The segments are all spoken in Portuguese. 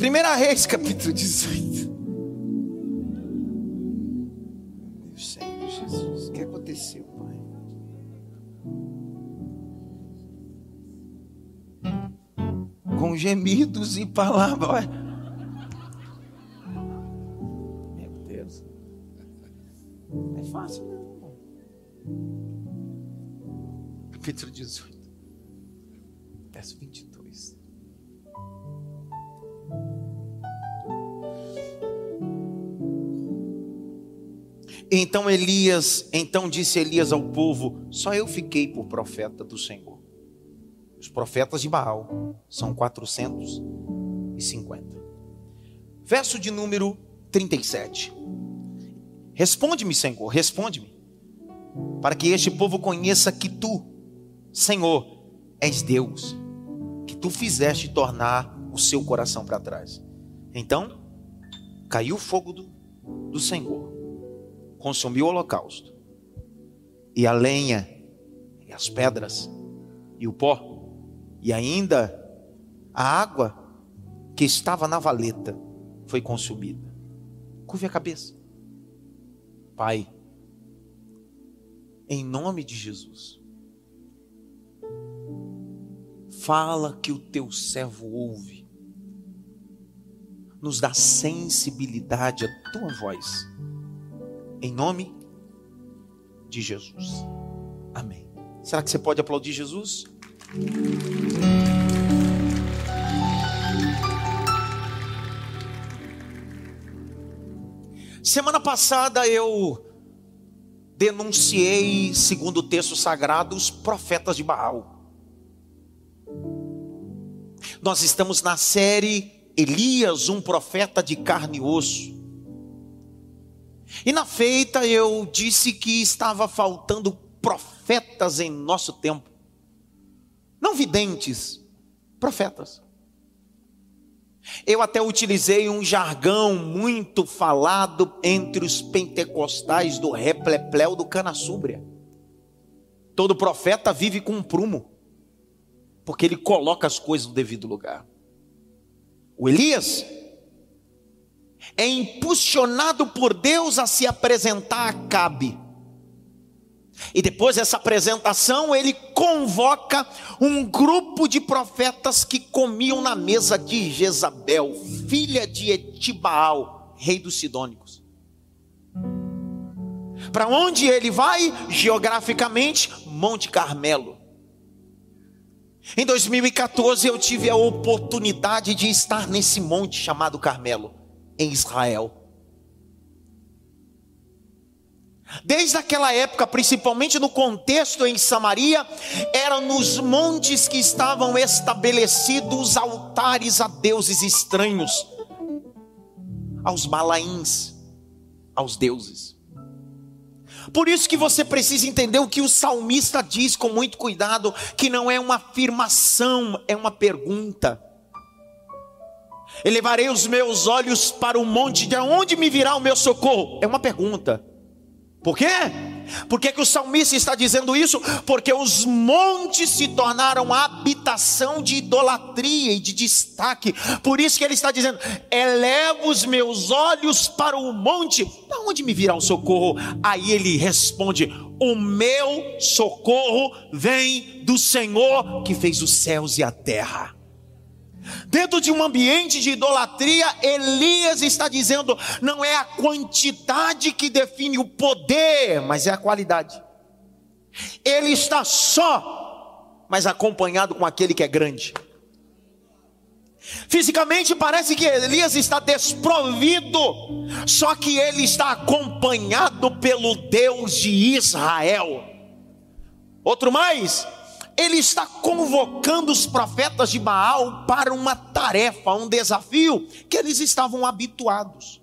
Primeira Reis, capítulo 18. Meu Senhor Jesus, o que aconteceu, Pai? Com gemidos e palavras. Então Elias, então disse Elias ao povo: Só eu fiquei por profeta do Senhor. Os profetas de Baal são 450. Verso de número 37. Responde-me, Senhor, responde-me, para que este povo conheça que tu, Senhor, és Deus, que tu fizeste tornar o seu coração para trás. Então, caiu o fogo do, do Senhor, consumiu o holocausto, e a lenha, e as pedras, e o pó, e ainda a água que estava na valeta foi consumida. Curve a cabeça. Pai, em nome de Jesus, fala que o teu servo ouve, nos dá sensibilidade à tua voz, em nome de Jesus. Amém. Será que você pode aplaudir Jesus? Semana passada eu denunciei, segundo o texto sagrado, os profetas de Baal. Nós estamos na série Elias, um profeta de carne e osso. E na feita eu disse que estava faltando profetas em nosso tempo. Não videntes, profetas. Eu até utilizei um jargão muito falado entre os pentecostais do replepleu do canassúbria. Todo profeta vive com um prumo, porque ele coloca as coisas no devido lugar. O Elias é impulsionado por Deus a se apresentar a Cabe. E depois dessa apresentação, ele convoca um grupo de profetas que comiam na mesa de Jezabel, filha de Etibaal, rei dos Sidônicos. Para onde ele vai? Geograficamente, Monte Carmelo. Em 2014 eu tive a oportunidade de estar nesse monte chamado Carmelo, em Israel. Desde aquela época, principalmente no contexto em Samaria, eram nos montes que estavam estabelecidos altares a deuses estranhos, aos balaíns, aos deuses. Por isso que você precisa entender o que o salmista diz com muito cuidado, que não é uma afirmação, é uma pergunta. Elevarei os meus olhos para o monte, de onde me virá o meu socorro? É uma pergunta. Por quê? Por que, que o salmista está dizendo isso? Porque os montes se tornaram habitação de idolatria e de destaque. Por isso que ele está dizendo: eleva os meus olhos para o monte, para onde me virá o socorro? Aí ele responde: O meu socorro vem do Senhor que fez os céus e a terra. Dentro de um ambiente de idolatria, Elias está dizendo: não é a quantidade que define o poder, mas é a qualidade. Ele está só, mas acompanhado com aquele que é grande. Fisicamente parece que Elias está desprovido, só que ele está acompanhado pelo Deus de Israel. Outro mais, ele está convocando os profetas de Baal para uma tarefa, um desafio que eles estavam habituados.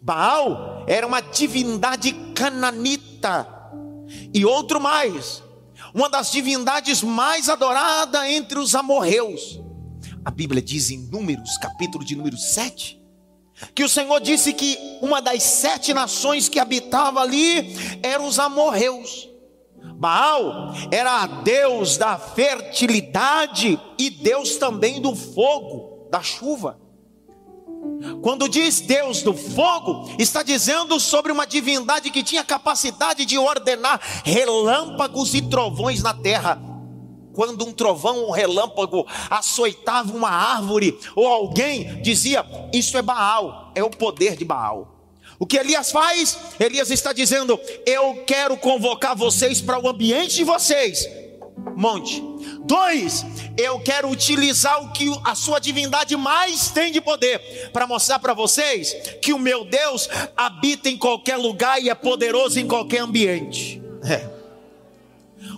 Baal era uma divindade cananita, e outro mais, uma das divindades mais adoradas entre os amorreus. A Bíblia diz em Números, capítulo de número 7, que o Senhor disse que uma das sete nações que habitava ali eram os amorreus. Baal era Deus da fertilidade e Deus também do fogo, da chuva. Quando diz Deus do fogo, está dizendo sobre uma divindade que tinha capacidade de ordenar relâmpagos e trovões na terra. Quando um trovão ou um relâmpago açoitava uma árvore ou alguém, dizia: Isso é Baal, é o poder de Baal. O que Elias faz? Elias está dizendo: Eu quero convocar vocês para o ambiente de vocês. Monte. Dois, eu quero utilizar o que a sua divindade mais tem de poder para mostrar para vocês que o meu Deus habita em qualquer lugar e é poderoso em qualquer ambiente. É.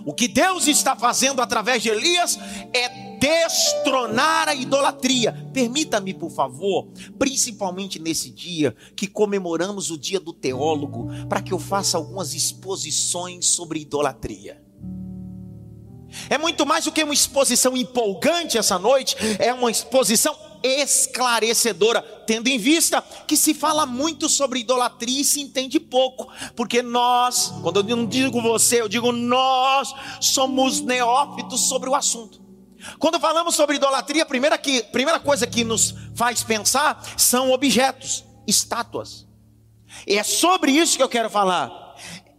O que Deus está fazendo através de Elias é destronar a idolatria. Permita-me, por favor, principalmente nesse dia que comemoramos o dia do teólogo, para que eu faça algumas exposições sobre idolatria. É muito mais do que uma exposição empolgante essa noite, é uma exposição esclarecedora, tendo em vista que se fala muito sobre idolatria e se entende pouco, porque nós, quando eu não digo você, eu digo nós, somos neófitos sobre o assunto. Quando falamos sobre idolatria, a primeira, que, primeira coisa que nos faz pensar são objetos, estátuas. E é sobre isso que eu quero falar.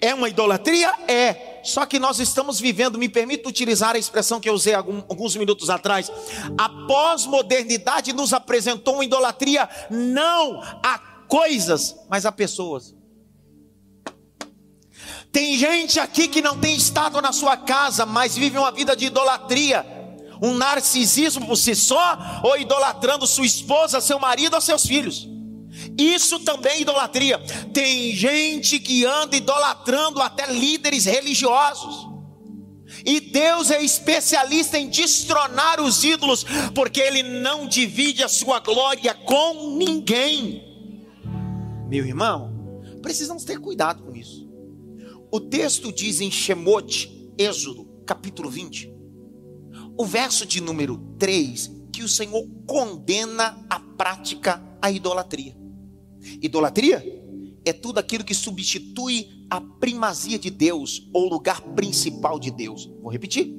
É uma idolatria? É. Só que nós estamos vivendo, me permito utilizar a expressão que eu usei alguns minutos atrás. A pós-modernidade nos apresentou uma idolatria não a coisas, mas a pessoas. Tem gente aqui que não tem estátua na sua casa, mas vive uma vida de idolatria um narcisismo por si só, ou idolatrando sua esposa, seu marido ou seus filhos. Isso também é idolatria. Tem gente que anda idolatrando até líderes religiosos. E Deus é especialista em destronar os ídolos, porque Ele não divide a sua glória com ninguém. Meu irmão, precisamos ter cuidado com isso. O texto diz em Shemote, Êxodo, capítulo 20, o verso de número 3, que o Senhor condena a prática a idolatria. Idolatria é tudo aquilo que substitui a primazia de Deus ou lugar principal de Deus. Vou repetir.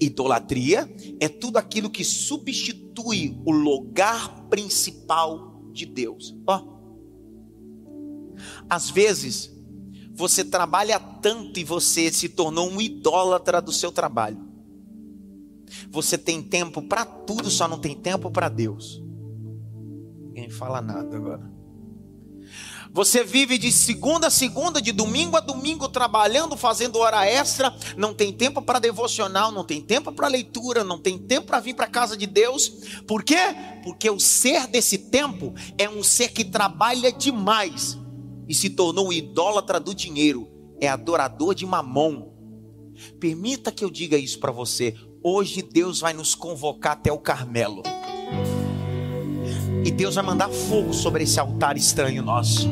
Idolatria é tudo aquilo que substitui o lugar principal de Deus. Ó. Às vezes, você trabalha tanto e você se tornou um idólatra do seu trabalho. Você tem tempo para tudo, só não tem tempo para Deus. Ninguém fala nada agora. Você vive de segunda a segunda, de domingo a domingo, trabalhando, fazendo hora extra, não tem tempo para devocional, não tem tempo para leitura, não tem tempo para vir para a casa de Deus. Por quê? Porque o ser desse tempo é um ser que trabalha demais e se tornou um idólatra do dinheiro, é adorador de mamon. Permita que eu diga isso para você. Hoje Deus vai nos convocar até o Carmelo. E Deus vai mandar fogo sobre esse altar estranho nosso.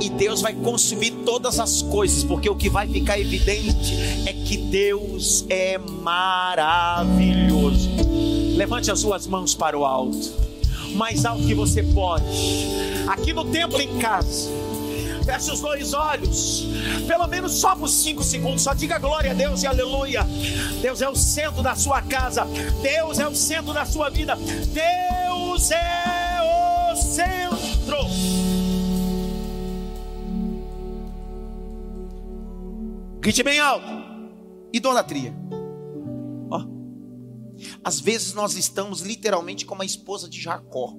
E Deus vai consumir todas as coisas, porque o que vai ficar evidente é que Deus é maravilhoso. Levante as suas mãos para o alto, mais alto que você pode, aqui no templo em casa feche os dois olhos, pelo menos só por cinco segundos, só diga glória a Deus e aleluia. Deus é o centro da sua casa, Deus é o centro da sua vida, Deus é o centro. Grite bem alto: idolatria. Ó, às vezes nós estamos literalmente como a esposa de Jacó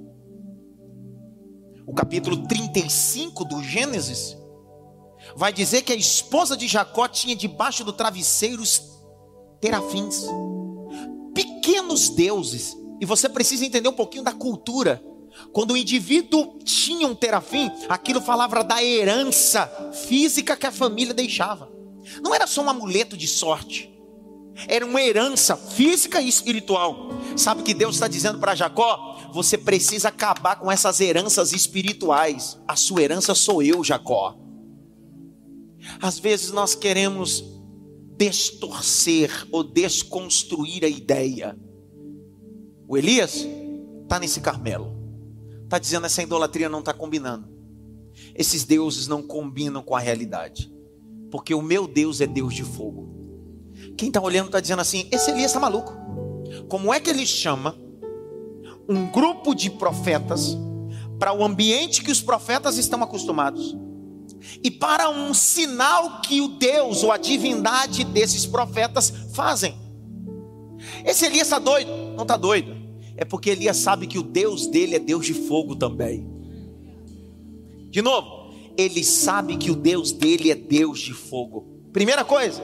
o capítulo 35 do Gênesis, vai dizer que a esposa de Jacó tinha debaixo do travesseiro terafins, pequenos deuses. E você precisa entender um pouquinho da cultura. Quando o indivíduo tinha um terafim, aquilo falava da herança física que a família deixava. Não era só um amuleto de sorte. Era uma herança física e espiritual. Sabe o que Deus está dizendo para Jacó? Você precisa acabar com essas heranças espirituais. A sua herança sou eu, Jacó. Às vezes nós queremos distorcer ou desconstruir a ideia. O Elias está nesse Carmelo, está dizendo essa idolatria não está combinando. Esses deuses não combinam com a realidade, porque o meu Deus é Deus de fogo. Quem está olhando está dizendo assim: esse Elias está maluco. Como é que ele chama um grupo de profetas para o ambiente que os profetas estão acostumados e para um sinal que o Deus ou a divindade desses profetas fazem. Esse Elias está doido? Não está doido. É porque Elias sabe que o Deus dele é Deus de fogo também. De novo, ele sabe que o Deus dele é Deus de fogo. Primeira coisa,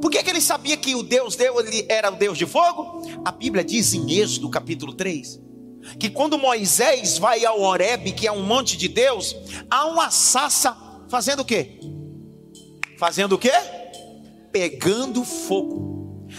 por que, que ele sabia que o Deus dele era o Deus de fogo? A Bíblia diz em Êxodo capítulo 3 que quando Moisés vai ao Horebe, que é um monte de Deus, há uma sassa fazendo o quê? Fazendo o quê? Pegando fogo.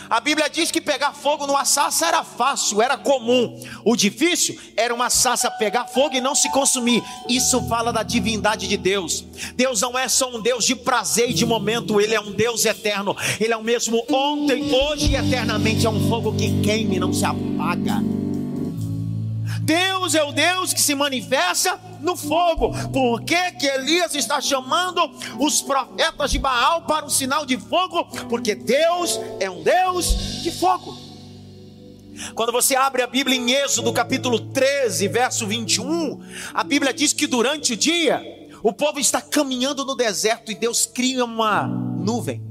A Bíblia diz que pegar fogo numa sassa era fácil, era comum. O difícil era uma sassa pegar fogo e não se consumir. Isso fala da divindade de Deus. Deus não é só um Deus de prazer e de momento, Ele é um Deus eterno. Ele é o mesmo ontem, hoje e eternamente. É um fogo que queima e não se apaga. Deus é o Deus que se manifesta no fogo. Por que, que Elias está chamando os profetas de Baal para o sinal de fogo? Porque Deus é um Deus de fogo. Quando você abre a Bíblia em Êxodo capítulo 13, verso 21, a Bíblia diz que durante o dia o povo está caminhando no deserto e Deus cria uma nuvem.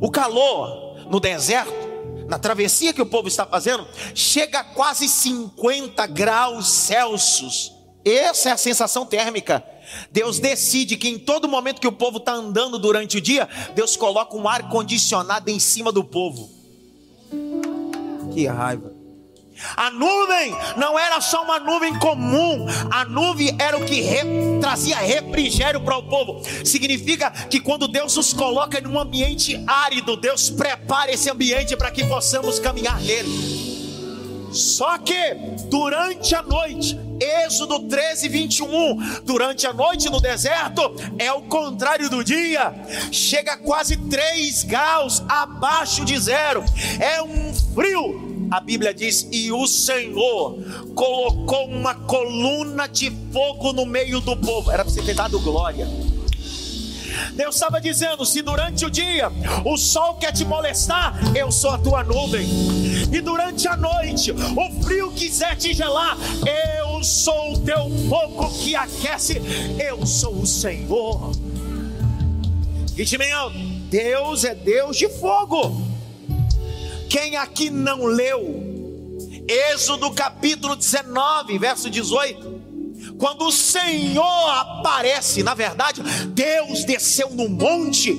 O calor no deserto na travessia que o povo está fazendo, chega a quase 50 graus Celsius. Essa é a sensação térmica. Deus decide que em todo momento que o povo está andando durante o dia, Deus coloca um ar condicionado em cima do povo. Que raiva. A nuvem não era só uma nuvem comum, a nuvem era o que re, trazia refrigério para o povo. Significa que quando Deus nos coloca em um ambiente árido, Deus prepara esse ambiente para que possamos caminhar nele. Só que durante a noite, Êxodo 13, 21, durante a noite no deserto é o contrário do dia, chega quase 3 graus abaixo de zero, é um frio a Bíblia diz: E o Senhor colocou uma coluna de fogo no meio do povo. Era para você ter dado glória. Deus estava dizendo: se durante o dia o sol quer te molestar, eu sou a tua nuvem. E durante a noite o frio quiser te gelar, eu sou o teu fogo que aquece. Eu sou o Senhor. Alto: Deus é Deus de fogo. Quem aqui não leu Êxodo capítulo 19, verso 18? Quando o Senhor aparece, na verdade, Deus desceu no monte,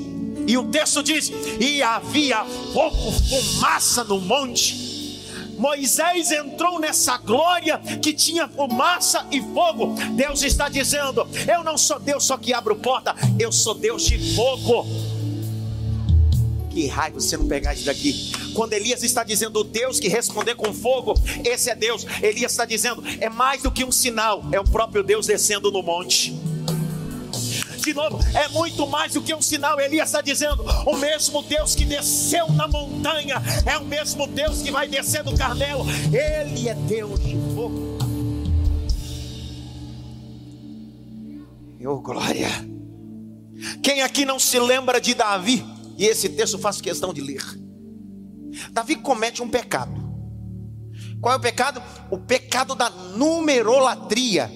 e o texto diz: e havia fogo, fumaça no monte. Moisés entrou nessa glória que tinha fumaça e fogo. Deus está dizendo: Eu não sou Deus só que abre porta, eu sou Deus de fogo. Que raio você não pegar isso daqui. Quando Elias está dizendo Deus que responder com fogo, esse é Deus. Elias está dizendo, é mais do que um sinal, é o próprio Deus descendo no monte. De novo, é muito mais do que um sinal. Elias está dizendo: o mesmo Deus que desceu na montanha é o mesmo Deus que vai descer do Carmelo. Ele é Deus de fogo. Oh, glória! Quem aqui não se lembra de Davi? E esse texto faz questão de ler. Davi comete um pecado. Qual é o pecado? O pecado da numerolatria.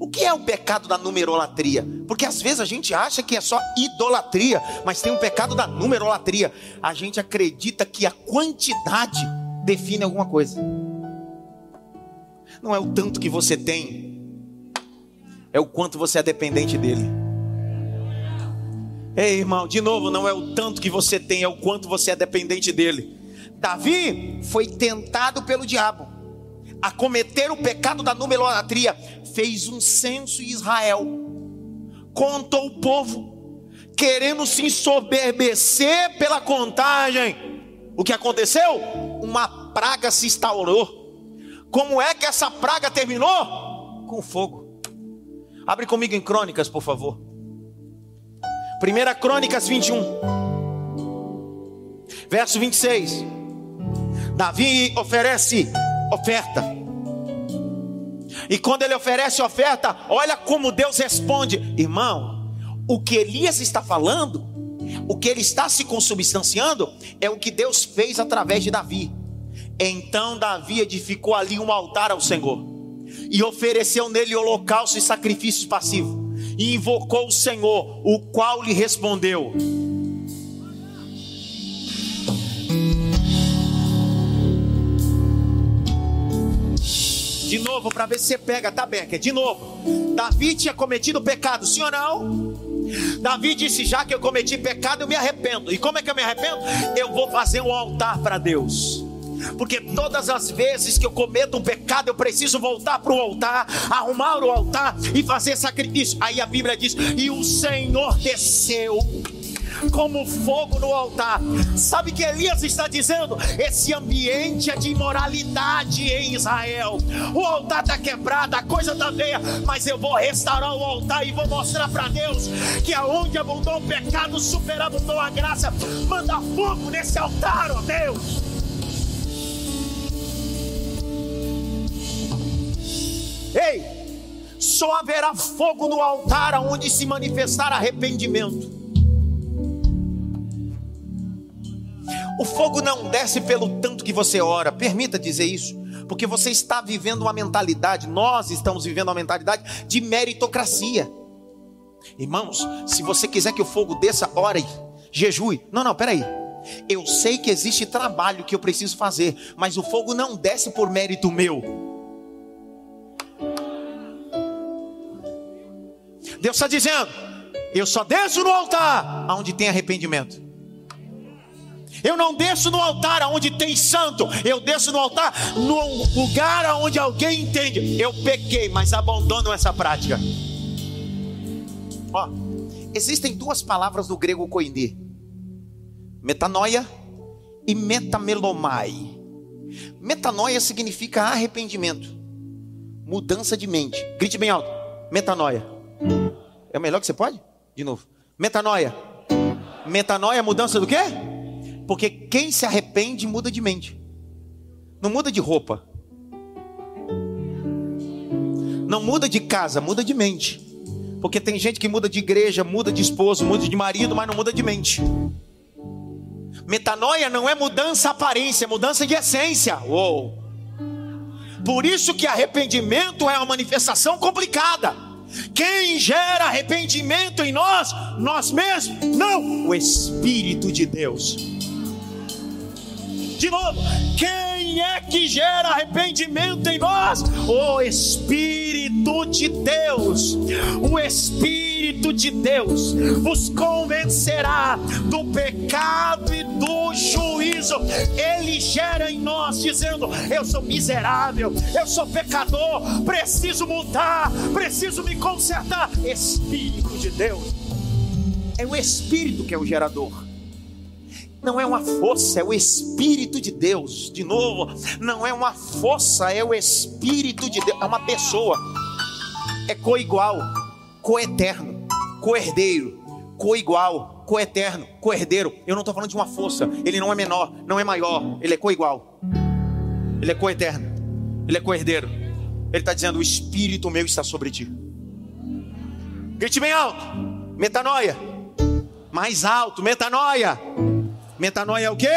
O que é o pecado da numerolatria? Porque às vezes a gente acha que é só idolatria, mas tem um pecado da numerolatria. A gente acredita que a quantidade define alguma coisa. Não é o tanto que você tem, é o quanto você é dependente dele. Ei, irmão, de novo, não é o tanto que você tem, é o quanto você é dependente dele. Davi foi tentado pelo diabo a cometer o pecado da numerolatria, fez um censo em Israel, contou o povo, querendo se ensoberbecer pela contagem. O que aconteceu? Uma praga se instaurou. Como é que essa praga terminou? Com fogo. Abre comigo em Crônicas, por favor. 1 Crônicas 21, verso 26. Davi oferece oferta. E quando ele oferece oferta, olha como Deus responde: irmão, o que Elias está falando, o que ele está se consubstanciando, é o que Deus fez através de Davi. Então Davi edificou ali um altar ao Senhor e ofereceu nele holocausto e sacrifícios passivos e invocou o Senhor, o qual lhe respondeu. De novo, para ver se você pega, tá, Becker? De novo. Davi tinha cometido pecado, sim ou não? Davi disse: Já que eu cometi pecado, eu me arrependo. E como é que eu me arrependo? Eu vou fazer um altar para Deus. Porque todas as vezes que eu cometo um pecado, eu preciso voltar para o altar, arrumar o altar e fazer sacrifício. Aí a Bíblia diz: E o Senhor desceu como fogo no altar. Sabe que Elias está dizendo? Esse ambiente é de imoralidade em Israel. O altar está quebrado, a coisa está feia, mas eu vou restaurar o altar e vou mostrar para Deus que aonde abundou o pecado, superabundou a graça. Manda fogo nesse altar, ó Deus. Ei, só haverá fogo no altar aonde se manifestar arrependimento. O fogo não desce pelo tanto que você ora, permita dizer isso, porque você está vivendo uma mentalidade, nós estamos vivendo uma mentalidade de meritocracia. Irmãos, se você quiser que o fogo desça, ore, jejue. Não, não, peraí. Eu sei que existe trabalho que eu preciso fazer, mas o fogo não desce por mérito meu. Deus está dizendo: eu só desço no altar onde tem arrependimento. Eu não desço no altar onde tem santo, eu desço no altar no lugar onde alguém entende. Eu pequei, mas abandono essa prática. Ó, existem duas palavras do grego koine: metanoia e metamelomai. Metanoia significa arrependimento, mudança de mente. Grite bem alto: metanoia. É o melhor que você pode? De novo: metanoia. Metanoia, mudança do quê? Porque quem se arrepende muda de mente. Não muda de roupa. Não muda de casa, muda de mente. Porque tem gente que muda de igreja, muda de esposo, muda de marido, mas não muda de mente. Metanoia não é mudança aparência, é mudança de essência. Uou. Por isso que arrependimento é uma manifestação complicada. Quem gera arrependimento em nós? Nós mesmos? Não, o Espírito de Deus. De novo, quem é que gera arrependimento em nós? O Espírito de Deus. O Espírito de Deus vos convencerá do pecado e do juízo. Ele gera em nós, dizendo: Eu sou miserável, eu sou pecador, preciso mudar, preciso me consertar. Espírito de Deus. É o Espírito que é o gerador. Não é uma força, é o Espírito de Deus. De novo, não é uma força, é o Espírito de Deus. É uma pessoa. É coigual, coeterno, coerdeiro, coigual, coeterno, coerdeiro. Eu não estou falando de uma força. Ele não é menor, não é maior. Ele é coigual. Ele é coeterno. Ele é coerdeiro. Ele está dizendo: O Espírito meu está sobre ti. Grite bem alto. Metanoia. Mais alto. Metanoia. Metanoia é o quê?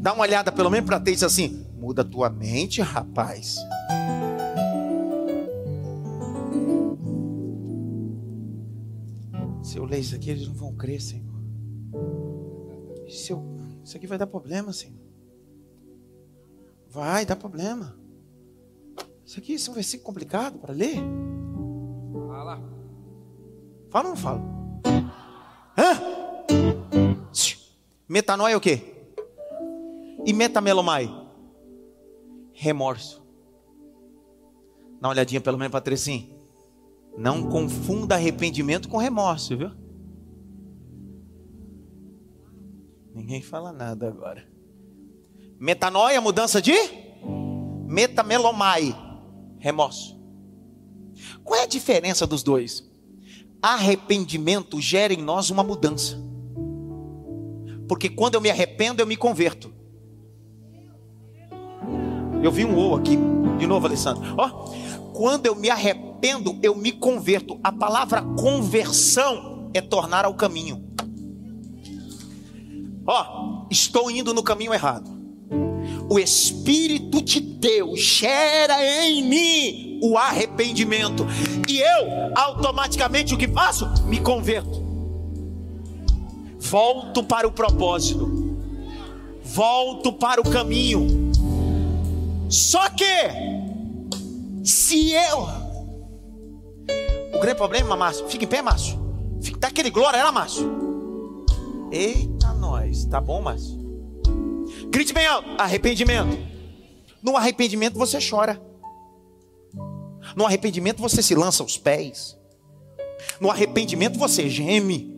Dá uma olhada pelo menos para ter isso assim. Muda tua mente, rapaz. Se eu ler isso aqui, eles não vão crer, Senhor. Se eu... Isso aqui vai dar problema, Senhor. Vai dar problema. Isso aqui é um versículo complicado para ler. Fala. Fala ou não fala? Hã? Metanoia é o quê? E metamelomai? Remorso. Dá uma olhadinha pelo menos para assim. Não confunda arrependimento com remorso, viu? Ninguém fala nada agora. Metanoia, mudança de? Metamelomai, remorso. Qual é a diferença dos dois? Arrependimento gera em nós uma mudança. Porque quando eu me arrependo, eu me converto. Eu vi um ou aqui, de novo, Alessandro. Ó, quando eu me arrependo, eu me converto. A palavra conversão é tornar ao caminho. Ó, estou indo no caminho errado. o Espírito de Deus gera em mim o arrependimento, e eu automaticamente o que faço? Me converto, volto para o propósito, volto para o caminho. Só que, se eu, o grande problema, Márcio, fica em pé, Márcio, fica, dá aquele glória, ela, Márcio. Eita, nós, tá bom, Márcio? Grite bem alto: arrependimento. No arrependimento você chora. No arrependimento você se lança aos pés. No arrependimento você geme.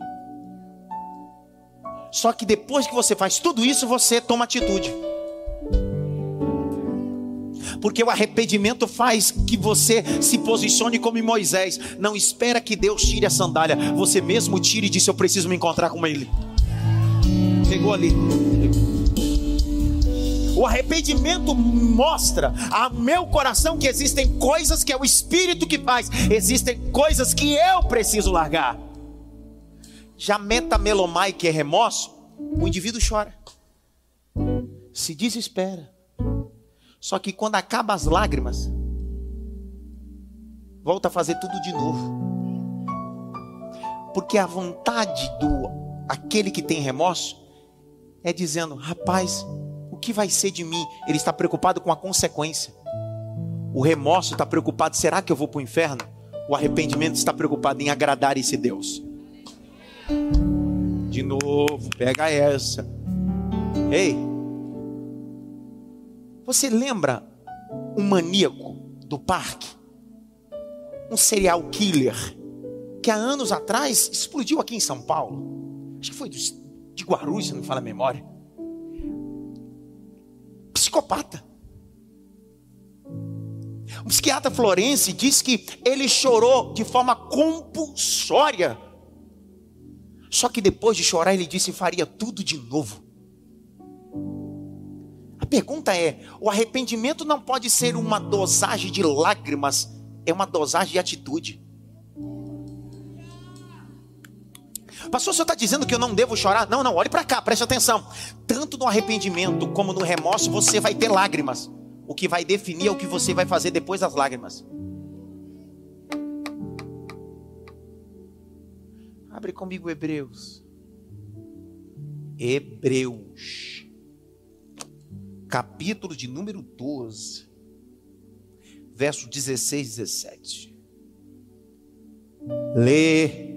Só que depois que você faz tudo isso, você toma atitude. Porque o arrependimento faz que você se posicione como Moisés. Não espera que Deus tire a sandália. Você mesmo tire e disse: Eu preciso me encontrar com Ele. Pegou ali. O arrependimento mostra a meu coração que existem coisas que é o Espírito que faz, existem coisas que eu preciso largar. Já metamelomai, que é remorso, o indivíduo chora, se desespera. Só que quando acaba as lágrimas, volta a fazer tudo de novo. Porque a vontade do aquele que tem remorso é dizendo: rapaz, que vai ser de mim? Ele está preocupado com a consequência. O remorso está preocupado: será que eu vou para o inferno? O arrependimento está preocupado em agradar esse Deus. De novo, pega essa. Ei, você lembra um maníaco do parque? Um serial killer que há anos atrás explodiu aqui em São Paulo. Acho que foi de Guarulhos, se não me fala a memória psicopata. O psiquiatra Florense diz que ele chorou de forma compulsória. Só que depois de chorar, ele disse faria tudo de novo. A pergunta é: o arrependimento não pode ser uma dosagem de lágrimas, é uma dosagem de atitude. Pastor, o senhor está dizendo que eu não devo chorar? Não, não, olhe para cá, preste atenção. Tanto no arrependimento como no remorso, você vai ter lágrimas. O que vai definir é o que você vai fazer depois das lágrimas. Abre comigo Hebreus. Hebreus. Capítulo de número 12. Verso 16 e 17. Lê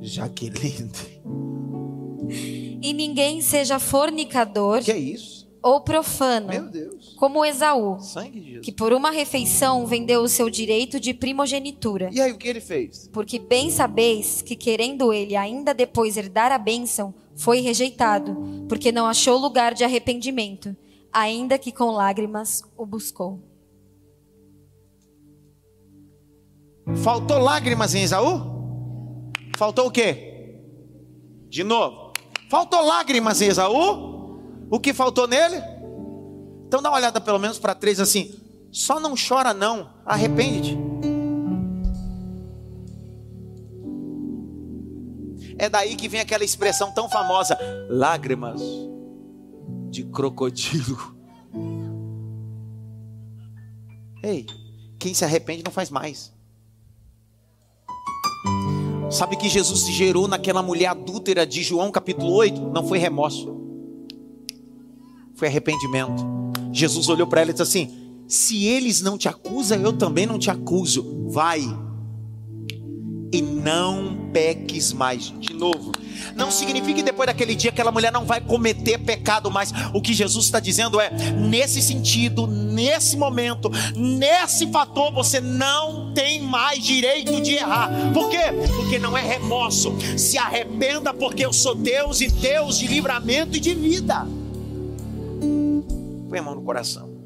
Jaqueline. E ninguém seja fornicador. Que é isso? Ou profano. Como Esaú. Que por uma refeição vendeu o seu direito de primogenitura. E aí o que ele fez? Porque bem sabeis que querendo ele ainda depois herdar a bênção, foi rejeitado, porque não achou lugar de arrependimento, ainda que com lágrimas o buscou. Faltou lágrimas em Esaú? Faltou o quê? De novo. Faltou lágrimas em Esaú? O que faltou nele? Então dá uma olhada pelo menos para três assim. Só não chora não, arrepende-te. É daí que vem aquela expressão tão famosa: lágrimas de crocodilo. Ei, quem se arrepende não faz mais. Sabe que Jesus se gerou naquela mulher adúltera de João capítulo 8? Não foi remorso, foi arrependimento. Jesus olhou para ela e disse assim: Se eles não te acusam, eu também não te acuso. Vai e não peques mais. De novo, não significa que depois daquele dia aquela mulher não vai cometer pecado mais. O que Jesus está dizendo é: nesse sentido, nesse momento, nesse fator, você não tem mais direito de errar. Por quê? Porque não é remorso. Se arrependa, porque eu sou Deus e Deus de livramento e de vida. Põe a mão no coração.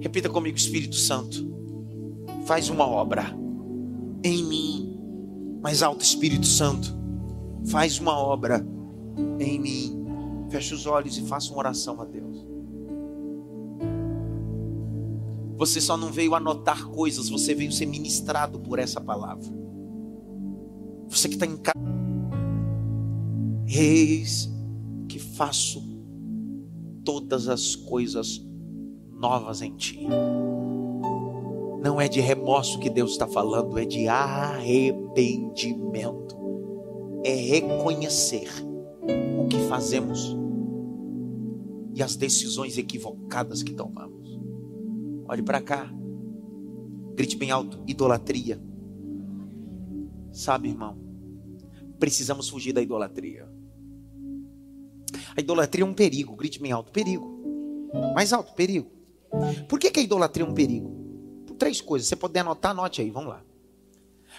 Repita comigo, Espírito Santo. Faz uma obra em mim mais alto, Espírito Santo, faz uma obra em mim. Feche os olhos e faça uma oração a Deus. Você só não veio anotar coisas, você veio ser ministrado por essa palavra. Você que está em casa. Eis que faço todas as coisas novas em ti. Não é de remorso que Deus está falando, é de arrependimento. É reconhecer o que fazemos e as decisões equivocadas que tomamos. Olhe para cá, grite bem alto: idolatria. Sabe, irmão, precisamos fugir da idolatria. A idolatria é um perigo, grite bem alto: perigo. Mais alto, perigo. Por que, que a idolatria é um perigo? três coisas. Você puder anotar, anote aí, vamos lá.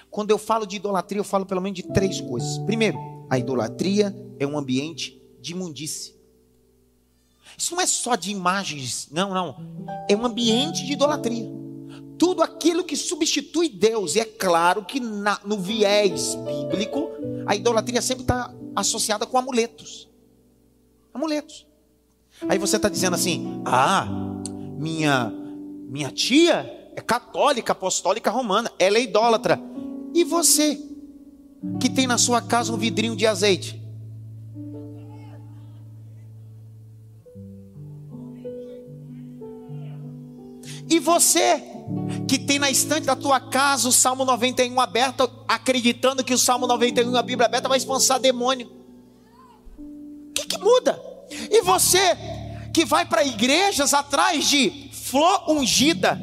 Quando eu falo de idolatria, eu falo pelo menos de três coisas. Primeiro, a idolatria é um ambiente de imundície. Isso não é só de imagens, não, não. É um ambiente de idolatria. Tudo aquilo que substitui Deus. E é claro que na, no viés bíblico, a idolatria sempre está associada com amuletos. Amuletos. Aí você está dizendo assim: ah, minha, minha tia é católica, apostólica romana, ela é idólatra. E você, que tem na sua casa um vidrinho de azeite? E você, que tem na estante da tua casa o Salmo 91 aberto, acreditando que o Salmo 91, a Bíblia aberta, vai expulsar demônio. O que, que muda? E você, que vai para igrejas atrás de flor ungida,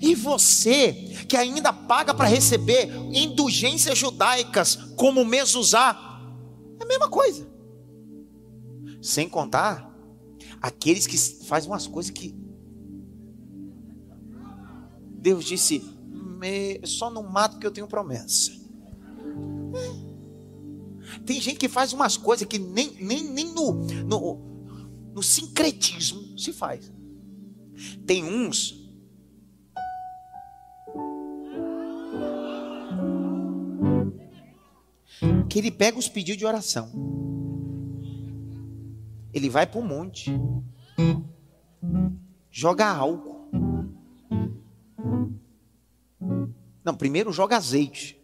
e você que ainda paga para receber indulgências judaicas como mezuzá, é a mesma coisa. Sem contar aqueles que fazem umas coisas que Deus disse: só não mato que eu tenho promessa. Tem gente que faz umas coisas que nem, nem, nem no, no, no sincretismo se faz. Tem uns que ele pega os pedidos de oração. Ele vai para o monte, joga álcool. Não, primeiro joga azeite,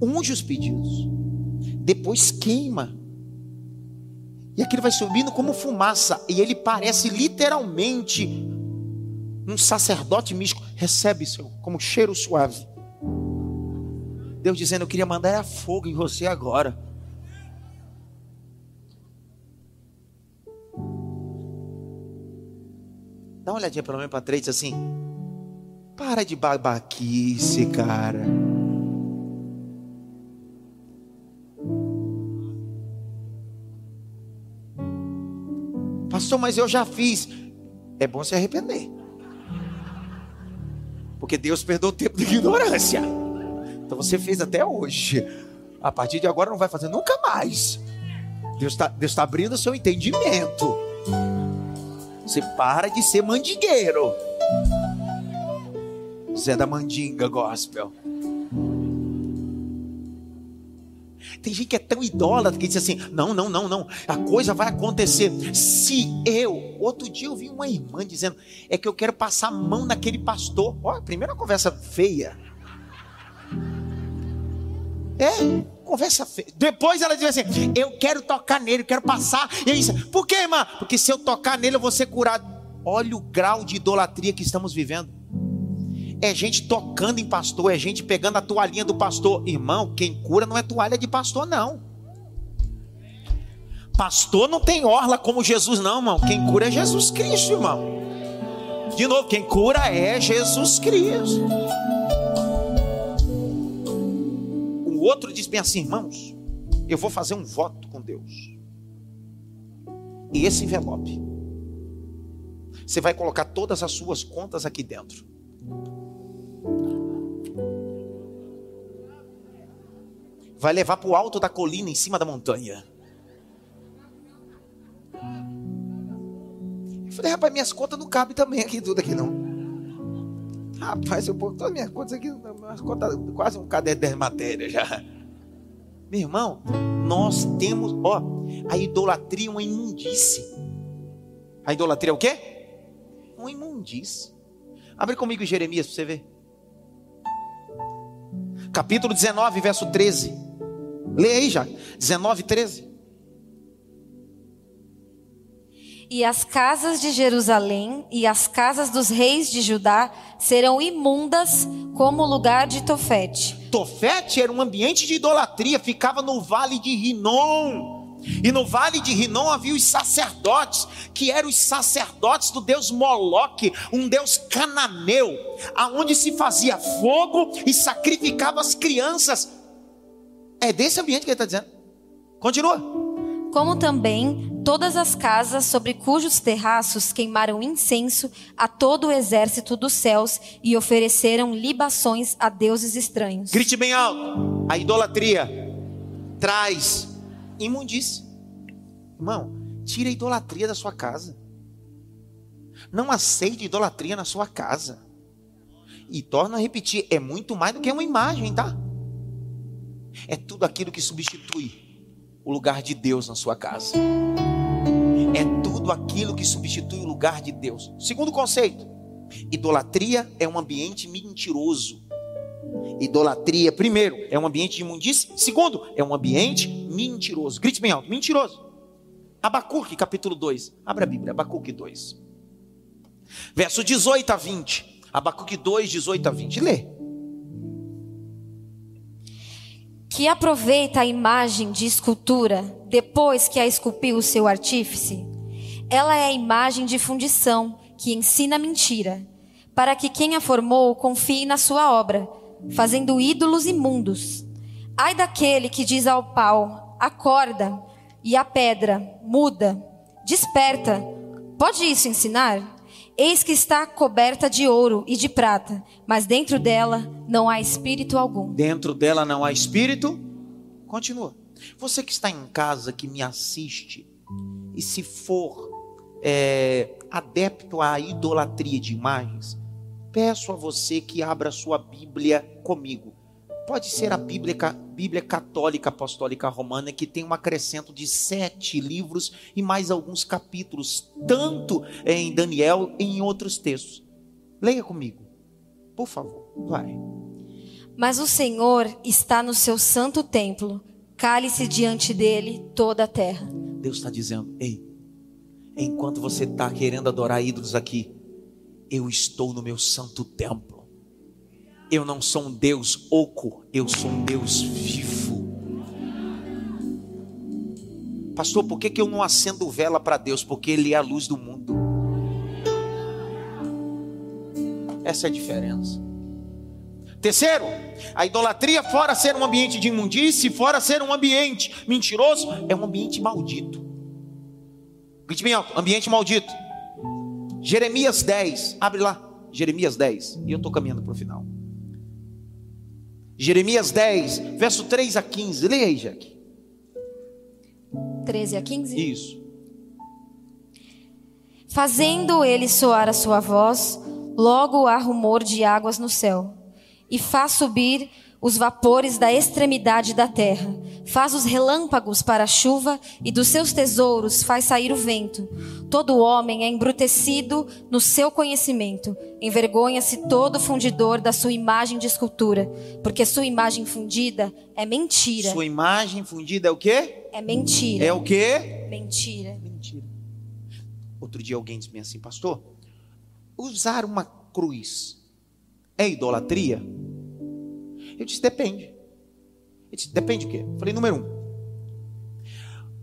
unge os pedidos, depois queima. E aquilo vai subindo como fumaça, e ele parece literalmente um sacerdote místico. Recebe, Senhor, como cheiro suave. Deus dizendo: Eu queria mandar a fogo em você agora. Dá uma olhadinha pelo menos para três assim. Para de babaquice, cara. Pastor, mas eu já fiz. É bom se arrepender. Porque Deus perdoou o tempo de ignorância. Então você fez até hoje. A partir de agora não vai fazer nunca mais. Deus está Deus tá abrindo o seu entendimento. Você para de ser mandingueiro. Zé da Mandinga Gospel. Tem gente que é tão idólatra que diz assim: não, não, não, não, a coisa vai acontecer. Se eu. Outro dia eu vi uma irmã dizendo: é que eu quero passar a mão naquele pastor. Ó, primeira conversa feia. É, conversa feia. Depois ela diz assim: Eu quero tocar nele, eu quero passar. E disse: Por que, irmã? Porque se eu tocar nele, eu vou ser curado. Olha o grau de idolatria que estamos vivendo. É gente tocando em pastor, é gente pegando a toalhinha do pastor. Irmão, quem cura não é toalha de pastor, não. Pastor não tem orla como Jesus, não, irmão. Quem cura é Jesus Cristo, irmão. De novo, quem cura é Jesus Cristo. O outro diz bem assim, irmãos, eu vou fazer um voto com Deus. E esse envelope, você vai colocar todas as suas contas aqui dentro. Vai levar para o alto da colina, em cima da montanha. Eu falei, rapaz, minhas contas não cabem também aqui, tudo aqui não. Rapaz, eu ponho todas as minhas contas aqui, minhas contas, quase um caderno de matéria já. Meu irmão, nós temos, ó, a idolatria é uma imundície. A idolatria é o quê? Uma imundície. Abre comigo Jeremias para você ver. Capítulo 19, verso 13. Lê aí já, 19, 13. E as casas de Jerusalém e as casas dos reis de Judá serão imundas como o lugar de Tofete. Tofete era um ambiente de idolatria, ficava no vale de Rinom. E no vale de Rinom havia os sacerdotes, que eram os sacerdotes do deus Moloque, um deus cananeu, aonde se fazia fogo e sacrificava as crianças. É desse ambiente que ele está dizendo. Continua como também todas as casas sobre cujos terraços queimaram incenso a todo o exército dos céus e ofereceram libações a deuses estranhos. Grite bem alto: a idolatria traz imundície. Irmão, tira a idolatria da sua casa. Não aceite idolatria na sua casa. E torna a repetir: é muito mais do que uma imagem, tá? É tudo aquilo que substitui o lugar de Deus na sua casa. É tudo aquilo que substitui o lugar de Deus. Segundo conceito: idolatria é um ambiente mentiroso. Idolatria, primeiro, é um ambiente de imundície. Segundo, é um ambiente mentiroso. Grite bem alto: mentiroso. Abacuque, capítulo 2. Abra a Bíblia, Abacuque 2. Verso 18 a 20. Abacuque 2, 18 a 20. Lê. Que aproveita a imagem de escultura depois que a esculpiu o seu artífice? Ela é a imagem de fundição que ensina mentira, para que quem a formou confie na sua obra, fazendo ídolos imundos. Ai daquele que diz ao pau: acorda, e à pedra: muda, desperta. Pode isso ensinar? Eis que está coberta de ouro e de prata, mas dentro dela não há espírito algum. Dentro dela não há espírito. Continua. Você que está em casa, que me assiste, e se for é, adepto à idolatria de imagens, peço a você que abra sua Bíblia comigo pode ser a Bíblia, Bíblia Católica Apostólica Romana, que tem um acrescento de sete livros e mais alguns capítulos, tanto em Daniel e em outros textos. Leia comigo, por favor, vai. Mas o Senhor está no seu santo templo, cale-se diante dele toda a terra. Deus está dizendo: ei, enquanto você está querendo adorar ídolos aqui, eu estou no meu santo templo eu não sou um Deus oco, eu sou um Deus vivo. Pastor, por que, que eu não acendo vela para Deus? Porque Ele é a luz do mundo. Essa é a diferença. Terceiro, a idolatria, fora ser um ambiente de imundície, fora ser um ambiente mentiroso, é um ambiente maldito. Grite bem alto, ambiente maldito. Jeremias 10, abre lá, Jeremias 10, e eu estou caminhando para o final. Jeremias 10, verso 3 a 15. Leia aí, Jack. 13 a 15? Isso. Fazendo ele soar a sua voz, logo há rumor de águas no céu, e faz subir os vapores da extremidade da terra, faz os relâmpagos para a chuva e dos seus tesouros faz sair o vento. Todo homem é embrutecido no seu conhecimento, envergonha-se todo fundidor da sua imagem de escultura, porque sua imagem fundida é mentira. Sua imagem fundida é o quê? É mentira. É o quê? Mentira. Mentira. Outro dia alguém disse assim, pastor, usar uma cruz é idolatria? Eu disse, depende. Ele disse, depende de quê? Eu falei, número um.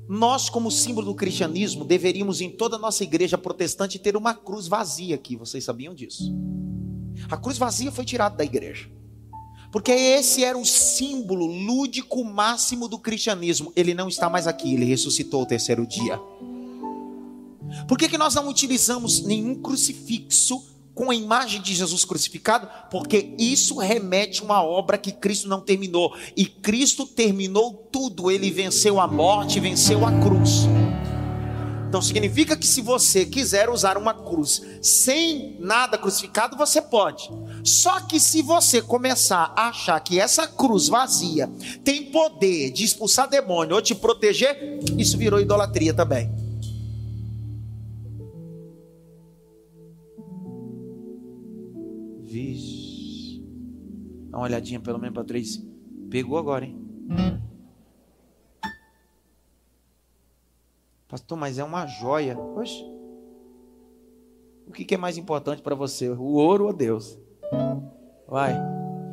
Nós, como símbolo do cristianismo, deveríamos em toda a nossa igreja protestante ter uma cruz vazia aqui. Vocês sabiam disso? A cruz vazia foi tirada da igreja. Porque esse era o símbolo lúdico máximo do cristianismo. Ele não está mais aqui, ele ressuscitou o terceiro dia. Por que, que nós não utilizamos nenhum crucifixo com a imagem de Jesus crucificado, porque isso remete a uma obra que Cristo não terminou. E Cristo terminou tudo, ele venceu a morte, venceu a cruz. Então significa que se você quiser usar uma cruz sem nada crucificado, você pode. Só que se você começar a achar que essa cruz vazia tem poder de expulsar demônio ou te proteger, isso virou idolatria também. Vixe. Dá uma olhadinha pelo menos para três. Pegou agora, hein? Pastor, mas é uma joia. Oxe. O que, que é mais importante para você? O ouro ou Deus? Vai.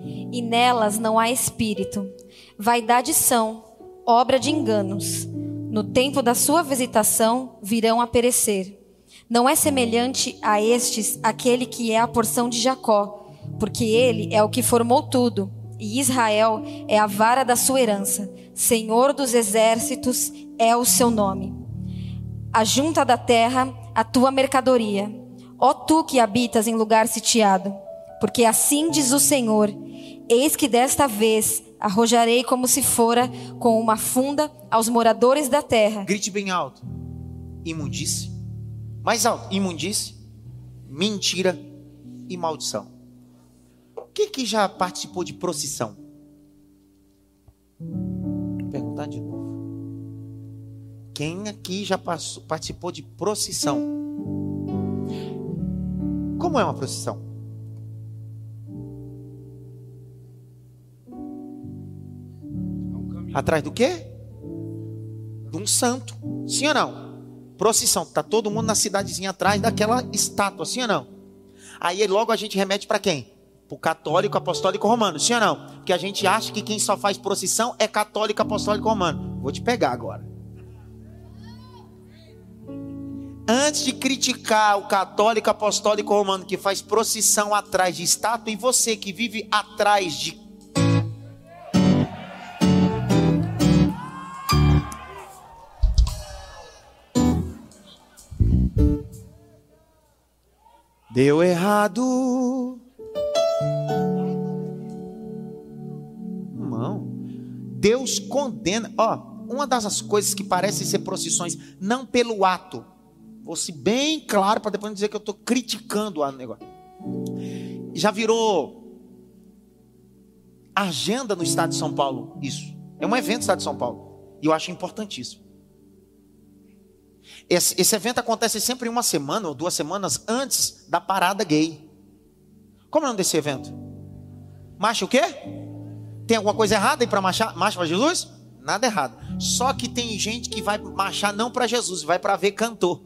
E nelas não há espírito. Vaidade são, obra de enganos. No tempo da sua visitação virão a perecer. Não é semelhante a estes aquele que é a porção de Jacó, porque ele é o que formou tudo, e Israel é a vara da sua herança. Senhor dos exércitos é o seu nome. A junta da terra, a tua mercadoria. Ó tu que habitas em lugar sitiado, porque assim diz o Senhor: Eis que desta vez arrojarei como se fora com uma funda aos moradores da terra. Grite bem alto. Imundície. Mais alto. Imundície, mentira e maldição. Quem que já participou de procissão? Vou perguntar de novo. Quem aqui já passou, participou de procissão? Como é uma procissão? Atrás do quê? De um santo. Sim ou não? Procissão. Tá todo mundo na cidadezinha atrás daquela estátua, sim ou não? Aí logo a gente remete para quem? Para o católico, apostólico romano, sim ou não? Porque a gente acha que quem só faz procissão é católico, apostólico romano. Vou te pegar agora. Antes de criticar o católico apostólico romano que faz procissão atrás de estátua, e você que vive atrás de Deu errado. Não. Deus condena. Ó, uma das coisas que parecem ser procissões, não pelo ato. Vou ser bem claro para depois não dizer que eu estou criticando o negócio. Já virou agenda no estado de São Paulo isso. É um evento no estado de São Paulo. E eu acho importantíssimo. Esse, esse evento acontece sempre uma semana ou duas semanas antes da parada gay. Como é o nome desse evento? Marcha o quê? Tem alguma coisa errada aí para marchar? Marcha para Jesus? Nada errado. Só que tem gente que vai marchar não para Jesus, vai para ver cantor.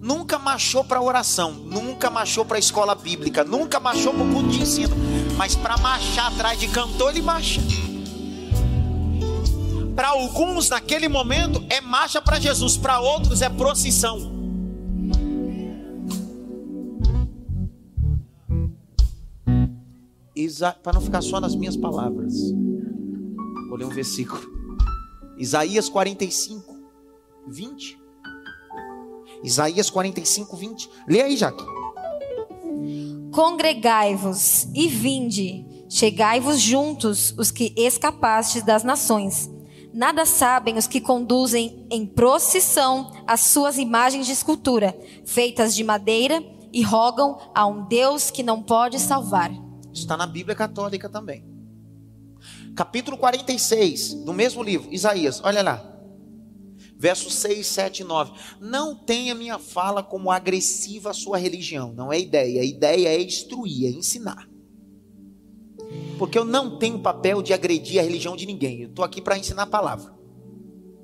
Nunca marchou para oração, nunca marchou para escola bíblica, nunca marchou para o culto de ensino, mas para marchar atrás de cantor ele marcha para alguns naquele momento é marcha para Jesus, para outros é procissão. Para não ficar só nas minhas palavras, vou ler um versículo. Isaías 45, 20. Isaías 45, 20. Lê aí, Jaque. Congregai-vos e vinde, chegai-vos juntos, os que escapastes das nações Nada sabem os que conduzem em procissão as suas imagens de escultura, feitas de madeira, e rogam a um Deus que não pode salvar. Isso está na Bíblia Católica também. Capítulo 46, do mesmo livro, Isaías, olha lá. Versos 6, 7 e 9. Não tenha minha fala como agressiva a sua religião. Não é ideia. A ideia é instruir, é ensinar. Porque eu não tenho papel de agredir a religião de ninguém. Eu estou aqui para ensinar a palavra.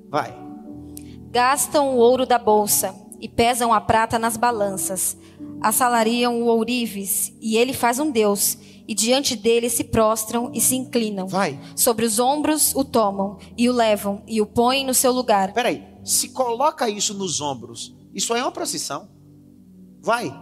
Vai. Gastam o ouro da bolsa e pesam a prata nas balanças. Assalariam o ourives e ele faz um Deus. E diante dele se prostram e se inclinam. Vai. Sobre os ombros o tomam e o levam e o põem no seu lugar. Peraí, se coloca isso nos ombros, isso é uma procissão. Vai.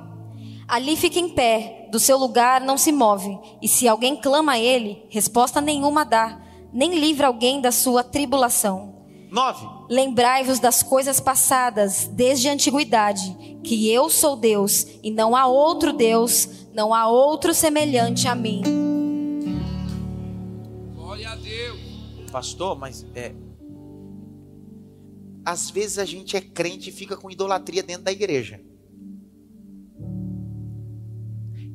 Ali fica em pé, do seu lugar não se move, e se alguém clama a ele, resposta nenhuma dá, nem livra alguém da sua tribulação. 9. Lembrai-vos das coisas passadas desde a antiguidade, que eu sou Deus e não há outro Deus, não há outro semelhante a mim. Glória a Deus. Pastor, mas é às vezes a gente é crente e fica com idolatria dentro da igreja.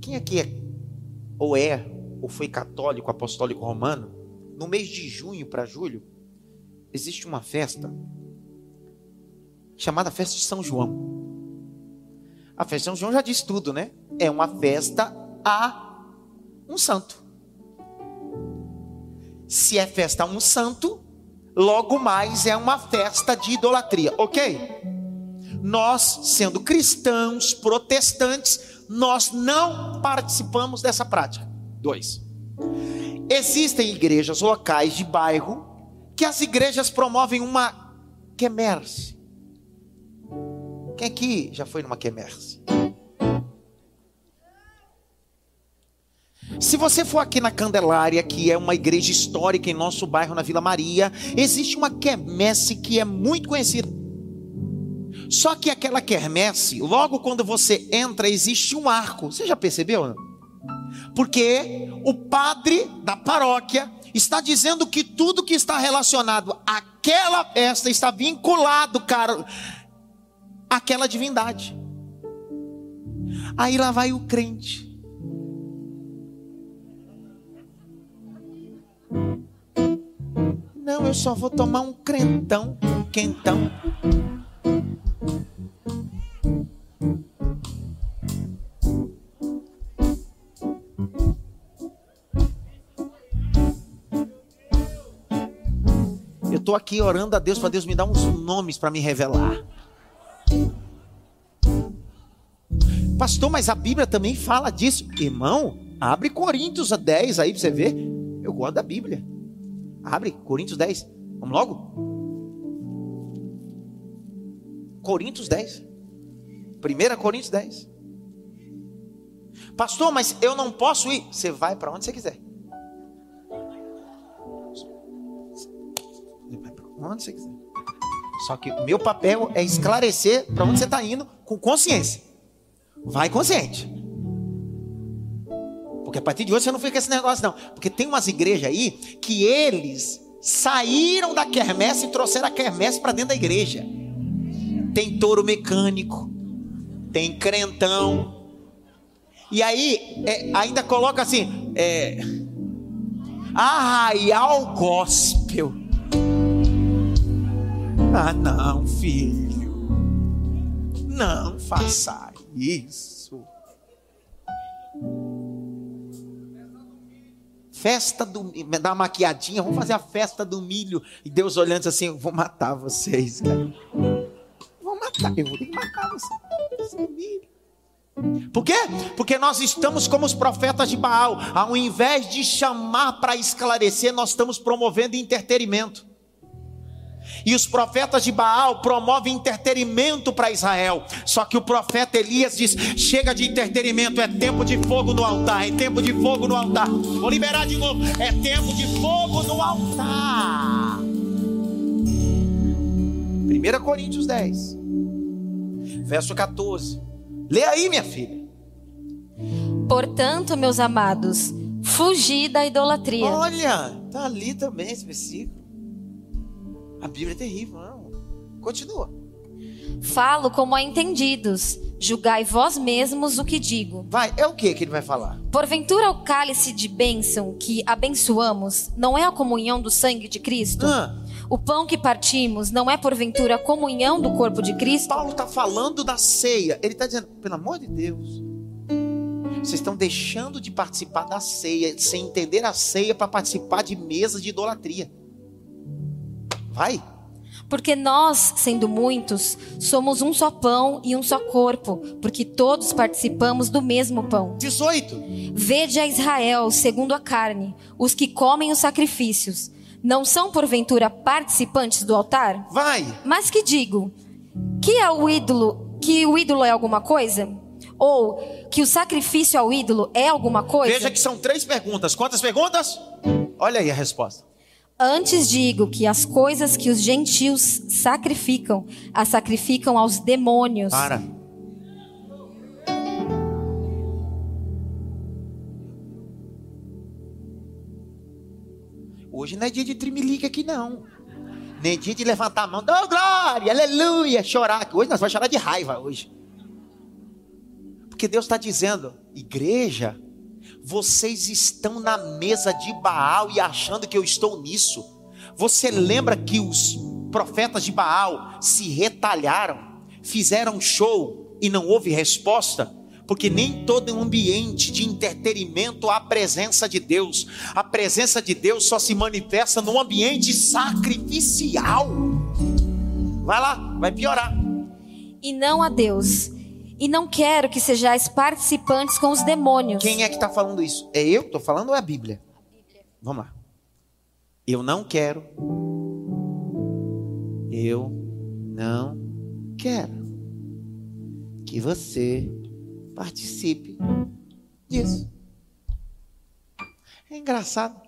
Quem aqui é, ou é, ou foi católico, apostólico romano, no mês de junho para julho, existe uma festa chamada Festa de São João. A festa de São João já diz tudo, né? É uma festa a um santo. Se é festa a um santo, logo mais é uma festa de idolatria, ok? Nós, sendo cristãos, protestantes, nós não participamos dessa prática. Dois. Existem igrejas locais de bairro que as igrejas promovem uma quermesse. Quem aqui já foi numa quermesse? Se você for aqui na Candelária, que é uma igreja histórica em nosso bairro, na Vila Maria, existe uma quermesse que é muito conhecida. Só que aquela quermesse, logo quando você entra, existe um arco. Você já percebeu? Porque o padre da paróquia está dizendo que tudo que está relacionado àquela festa está vinculado, cara, àquela divindade. Aí lá vai o crente Não, eu só vou tomar um crentão, um quentão. Estou aqui orando a Deus para Deus me dar uns nomes para me revelar. Pastor, mas a Bíblia também fala disso. Irmão, abre Coríntios 10 aí para você ver. Eu gosto da Bíblia. Abre, Coríntios 10. Vamos logo? Coríntios 10. 1 Coríntios 10. Pastor, mas eu não posso ir. Você vai para onde você quiser. Onde você quiser. Só que o meu papel é esclarecer para onde você está indo com consciência. Vai consciente. Porque a partir de hoje você não fica com esse negócio, não. Porque tem umas igrejas aí que eles saíram da quermesse e trouxeram a quermesse para dentro da igreja. Tem touro mecânico, tem crentão. E aí, é, ainda coloca assim: é, arraial gospel. Ah, não, filho. Não faça isso. festa do dar uma maquiadinha, vamos fazer a festa do milho. E Deus olhando assim, eu vou matar vocês, cara. Vou matar, eu vou ter que matar vocês. Por quê? Porque nós estamos como os profetas de Baal. Ao invés de chamar para esclarecer, nós estamos promovendo entretenimento. E os profetas de Baal promovem entretenimento para Israel. Só que o profeta Elias diz: chega de entretenimento, é tempo de fogo no altar, é tempo de fogo no altar. Vou liberar de novo, é tempo de fogo no altar. 1 Coríntios 10, verso 14. Lê aí, minha filha. Portanto, meus amados, fugi da idolatria. Olha, tá ali também esse versículo. A Bíblia é terrível, não. Continua. Falo como a entendidos. Julgai vós mesmos o que digo. Vai, é o que que ele vai falar? Porventura o cálice de bênção que abençoamos não é a comunhão do sangue de Cristo? Ah. O pão que partimos não é porventura a comunhão do corpo de Cristo? Paulo está falando da ceia. Ele está dizendo, pelo amor de Deus, vocês estão deixando de participar da ceia, sem entender a ceia para participar de mesas de idolatria. Vai. Porque nós, sendo muitos, somos um só pão e um só corpo, porque todos participamos do mesmo pão. 18. Vede a Israel segundo a carne, os que comem os sacrifícios, não são porventura participantes do altar? Vai. Mas que digo, que é o ídolo, que o ídolo é alguma coisa? Ou que o sacrifício ao ídolo é alguma coisa? Veja que são três perguntas. Quantas perguntas? Olha aí a resposta. Antes digo que as coisas que os gentios sacrificam, as sacrificam aos demônios. Para. Hoje não é dia de trimelique aqui, não. Nem dia de levantar a mão, oh glória, aleluia, chorar. Hoje nós vamos chorar de raiva hoje. Porque Deus está dizendo, igreja, vocês estão na mesa de Baal e achando que eu estou nisso. Você lembra que os profetas de Baal se retalharam, fizeram show e não houve resposta? Porque nem todo ambiente de entretenimento há presença de Deus. A presença de Deus só se manifesta num ambiente sacrificial. Vai lá, vai piorar. E não a Deus. E não quero que sejais participantes com os demônios. Quem é que está falando isso? É eu que estou falando ou é a Bíblia? Vamos lá. Eu não quero. Eu não quero que você participe disso. É engraçado.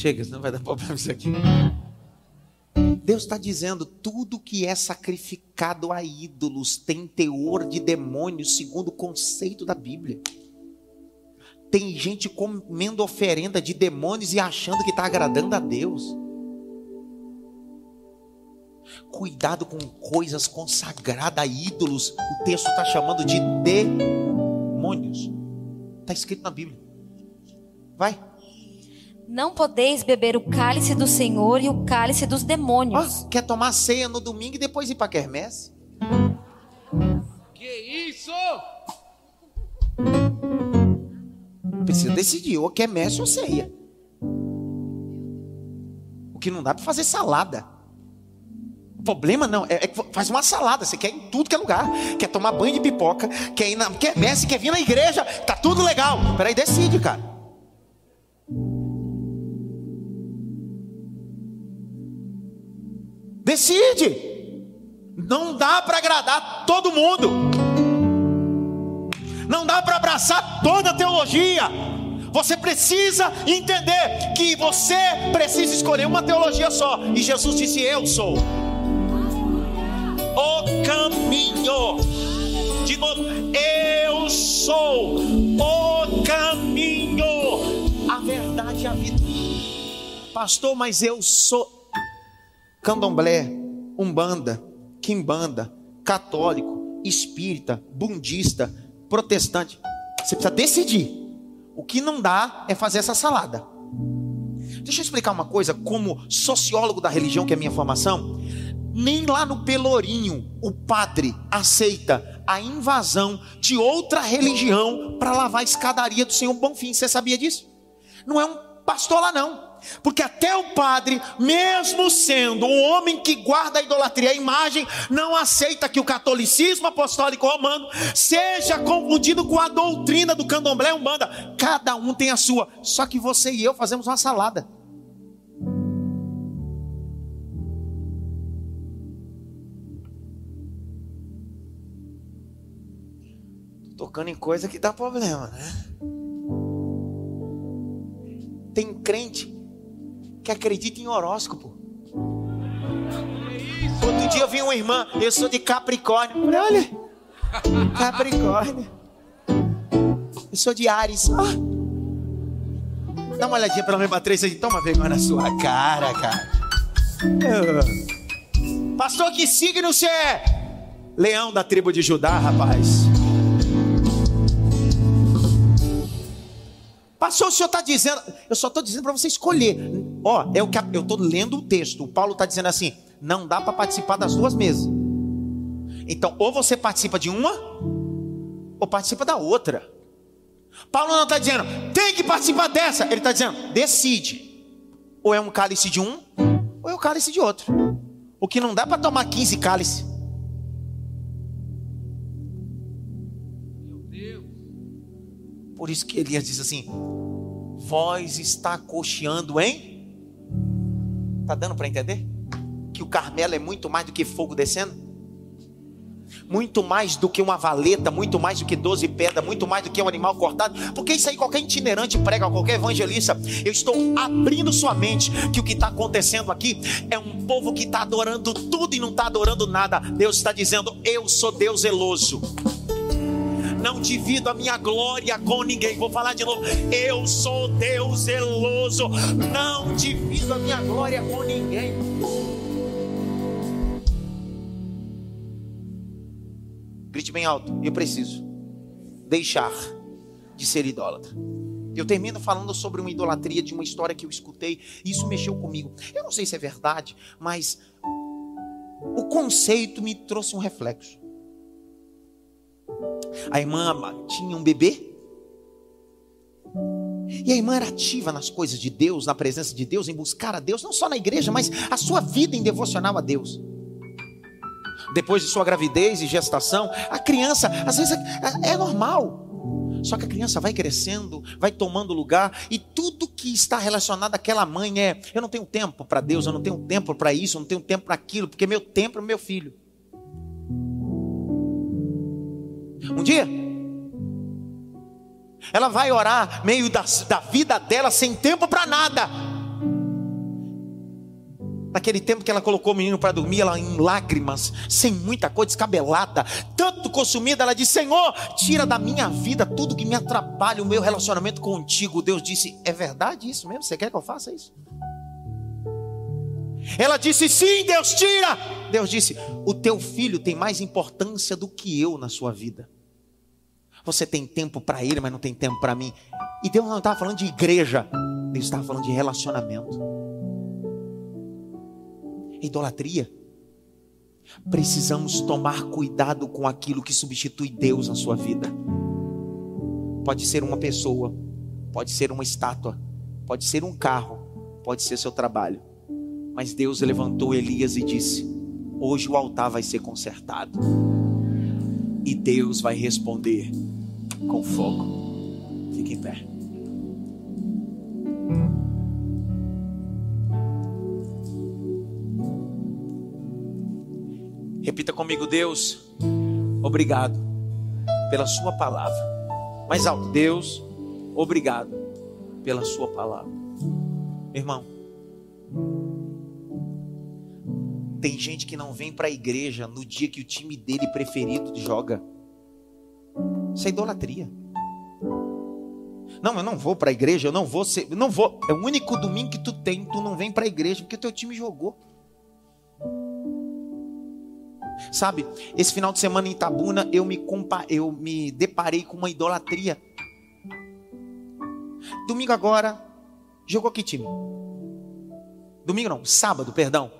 Chega, senão vai dar problema isso aqui. Deus está dizendo: tudo que é sacrificado a ídolos tem teor de demônios, segundo o conceito da Bíblia. Tem gente comendo oferenda de demônios e achando que está agradando a Deus. Cuidado com coisas consagradas a ídolos. O texto está chamando de demônios. Está escrito na Bíblia. Vai. Não podeis beber o cálice do Senhor e o cálice dos demônios. Oh, quer tomar ceia no domingo e depois ir para quermesse? Que isso? Precisa decidir, ou quermesse ou ceia. O que não dá para fazer salada. O problema não, é, é faz uma salada. Você quer ir em tudo que é lugar. Quer tomar banho de pipoca, quer ir na quermesse, quer vir na igreja. Tá tudo legal. Peraí, decide, cara. Decide. Não dá para agradar todo mundo. Não dá para abraçar toda a teologia. Você precisa entender que você precisa escolher uma teologia só. E Jesus disse: Eu sou o caminho. De novo, eu sou o caminho, a verdade e a vida. Pastor, mas eu sou candomblé, umbanda, quimbanda, católico, espírita, bundista, protestante. Você precisa decidir. O que não dá é fazer essa salada. Deixa eu explicar uma coisa, como sociólogo da religião, que é a minha formação, nem lá no Pelourinho o padre aceita a invasão de outra religião para lavar a escadaria do Senhor Bonfim. Você sabia disso? Não é um pastor lá não. Porque até o padre, mesmo sendo um homem que guarda a idolatria, a imagem, não aceita que o catolicismo apostólico romano seja confundido com a doutrina do candomblé umbanda. Cada um tem a sua. Só que você e eu fazemos uma salada. Tô tocando em coisa que dá problema, né? Tem crente que acredita em horóscopo. Outro dia eu vi uma irmã, eu sou de Capricórnio. Falei, olha, Capricórnio. Eu sou de Ares. Ah. Dá uma olhadinha pela minha matriz e toma vergonha na sua cara, cara. Pastor, que signo você é? Leão da tribo de Judá, rapaz. Pastor, o senhor está dizendo, eu só estou dizendo para você escolher. Ó, é o que eu estou lendo o texto. O Paulo está dizendo assim: não dá para participar das duas mesas. Então, ou você participa de uma, ou participa da outra. Paulo não está dizendo, tem que participar dessa. Ele está dizendo, decide. Ou é um cálice de um, ou é um cálice de outro. O que não dá para tomar 15 cálices. Por isso que Elias diz assim: Voz está cocheando em. Está dando para entender? Que o Carmelo é muito mais do que fogo descendo? Muito mais do que uma valeta, muito mais do que 12 pedras, muito mais do que um animal cortado, porque isso aí qualquer itinerante prega, qualquer evangelista. Eu estou abrindo sua mente que o que está acontecendo aqui é um povo que está adorando tudo e não está adorando nada. Deus está dizendo: Eu sou Deus zeloso não divido a minha glória com ninguém. Vou falar de novo. Eu sou Deus zeloso, não divido a minha glória com ninguém. Grite bem alto. Eu preciso deixar de ser idólatra. Eu termino falando sobre uma idolatria de uma história que eu escutei, e isso mexeu comigo. Eu não sei se é verdade, mas o conceito me trouxe um reflexo. A irmã tinha um bebê, e a irmã era ativa nas coisas de Deus, na presença de Deus, em buscar a Deus, não só na igreja, mas a sua vida em devocional a Deus. Depois de sua gravidez e gestação, a criança, às vezes é, é normal. Só que a criança vai crescendo, vai tomando lugar, e tudo que está relacionado àquela mãe é: eu não tenho tempo para Deus, eu não tenho tempo para isso, eu não tenho tempo para aquilo, porque meu tempo é meu filho. Um dia, ela vai orar meio da, da vida dela sem tempo para nada. Naquele tempo que ela colocou o menino para dormir, ela em lágrimas, sem muita coisa, descabelada, tanto consumida, ela disse: Senhor, tira da minha vida tudo que me atrapalha o meu relacionamento contigo. Deus disse: É verdade isso mesmo? Você quer que eu faça isso? Ela disse: Sim, Deus, tira. Deus disse: O teu filho tem mais importância do que eu na sua vida. Você tem tempo para ele, mas não tem tempo para mim. E Deus não estava falando de igreja, Deus estava falando de relacionamento. Idolatria. Precisamos tomar cuidado com aquilo que substitui Deus na sua vida. Pode ser uma pessoa, pode ser uma estátua, pode ser um carro, pode ser seu trabalho. Mas Deus levantou Elias e disse: Hoje o altar vai ser consertado. E Deus vai responder com fogo. Fique em pé. Repita comigo, Deus, obrigado pela Sua palavra. Mais alto, Deus, obrigado pela Sua palavra. Irmão, tem gente que não vem para a igreja no dia que o time dele preferido joga. Isso é idolatria. Não, eu não vou para a igreja, eu não vou ser, eu não vou. É o único domingo que tu tem, tu não vem para a igreja porque teu time jogou. Sabe, esse final de semana em Itabuna eu me compa eu me deparei com uma idolatria. Domingo agora jogou que time? Domingo não, sábado, perdão.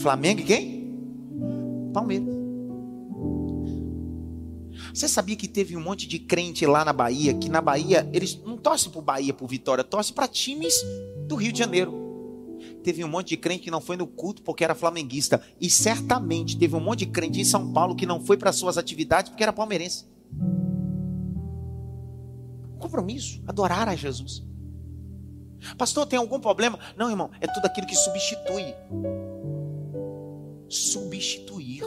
Flamengo e quem? Palmeiras. Você sabia que teve um monte de crente lá na Bahia, que na Bahia eles não torcem por Bahia, por Vitória, torcem para times do Rio de Janeiro. Teve um monte de crente que não foi no culto porque era flamenguista. E certamente teve um monte de crente em São Paulo que não foi para suas atividades porque era palmeirense. Compromisso, adorar a Jesus. Pastor, tem algum problema? Não, irmão, é tudo aquilo que substitui. Substituir.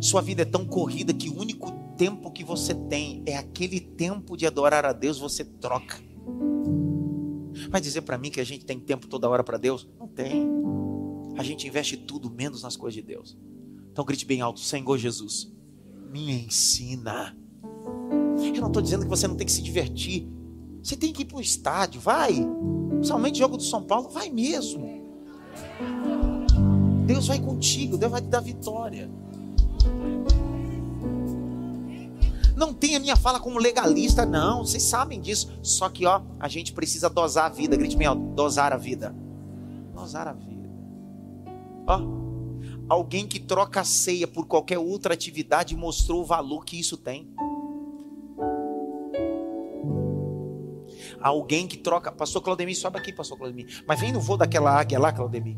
Sua vida é tão corrida que o único tempo que você tem é aquele tempo de adorar a Deus, você troca. Vai dizer para mim que a gente tem tempo toda hora para Deus? Não tem. A gente investe tudo menos nas coisas de Deus. Então grite bem alto: Senhor Jesus, me ensina. Eu não estou dizendo que você não tem que se divertir. Você tem que ir para o estádio, vai. Principalmente jogo do São Paulo, vai mesmo. Deus vai contigo, Deus vai te dar vitória. Não tem a minha fala como legalista, não. Vocês sabem disso. Só que, ó, a gente precisa dosar a vida. Grite bem, dosar a vida. Dosar a vida. Ó, alguém que troca a ceia por qualquer outra atividade mostrou o valor que isso tem. Alguém que troca. Pastor Claudemir, sobe aqui, Pastor Claudemir. Mas vem no voo daquela águia lá, Claudemir.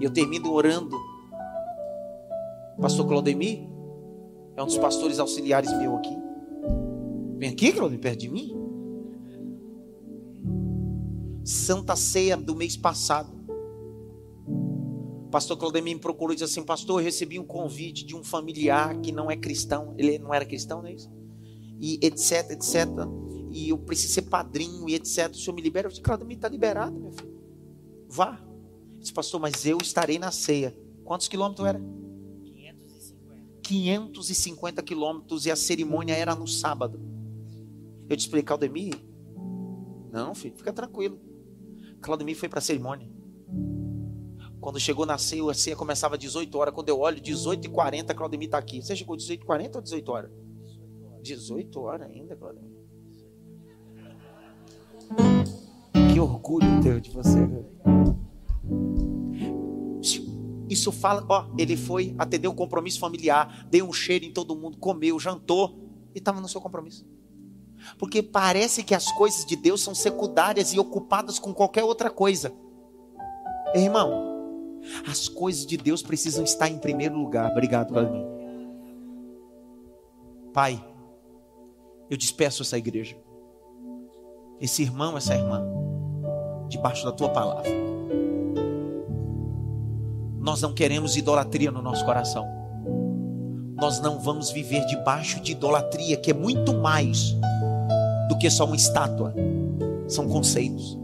Eu termino orando Pastor Claudemir é um dos pastores auxiliares meu aqui. Vem aqui, Claudemir, perto de mim. Santa Ceia do mês passado. Pastor Claudemir me procurou e disse assim: Pastor, eu recebi um convite de um familiar que não é cristão. Ele não era cristão, não é isso? E etc, etc. E eu preciso ser padrinho e etc. O senhor me libera? Eu disse: Claudemir, está liberado, meu filho. Vá. Eu disse, Pastor, mas eu estarei na ceia. Quantos quilômetros era? 550 quilômetros e a cerimônia era no sábado. Eu te expliquei, Claudemir? Não, filho, fica tranquilo. Claudemir foi para a cerimônia. Quando chegou na ceia, a ceia começava às 18 horas. Quando eu olho, 18h40, Claudemir está aqui. Você chegou às 18h40 ou 18 horas? 18 horas ainda, Claudemir. Que orgulho teu de você. Isso fala, ó, ele foi atender um compromisso familiar, deu um cheiro em todo mundo, comeu, jantou e estava no seu compromisso. Porque parece que as coisas de Deus são secundárias e ocupadas com qualquer outra coisa. Irmão, as coisas de Deus precisam estar em primeiro lugar. Obrigado, mim. Pai, eu despeço essa igreja, esse irmão, essa irmã, debaixo da tua palavra. Nós não queremos idolatria no nosso coração. Nós não vamos viver debaixo de idolatria, que é muito mais do que só uma estátua. São conceitos.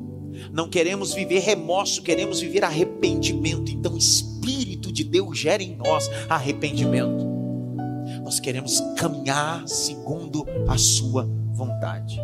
Não queremos viver remorso, queremos viver arrependimento. Então, o Espírito de Deus gera em nós arrependimento. Nós queremos caminhar segundo a Sua vontade.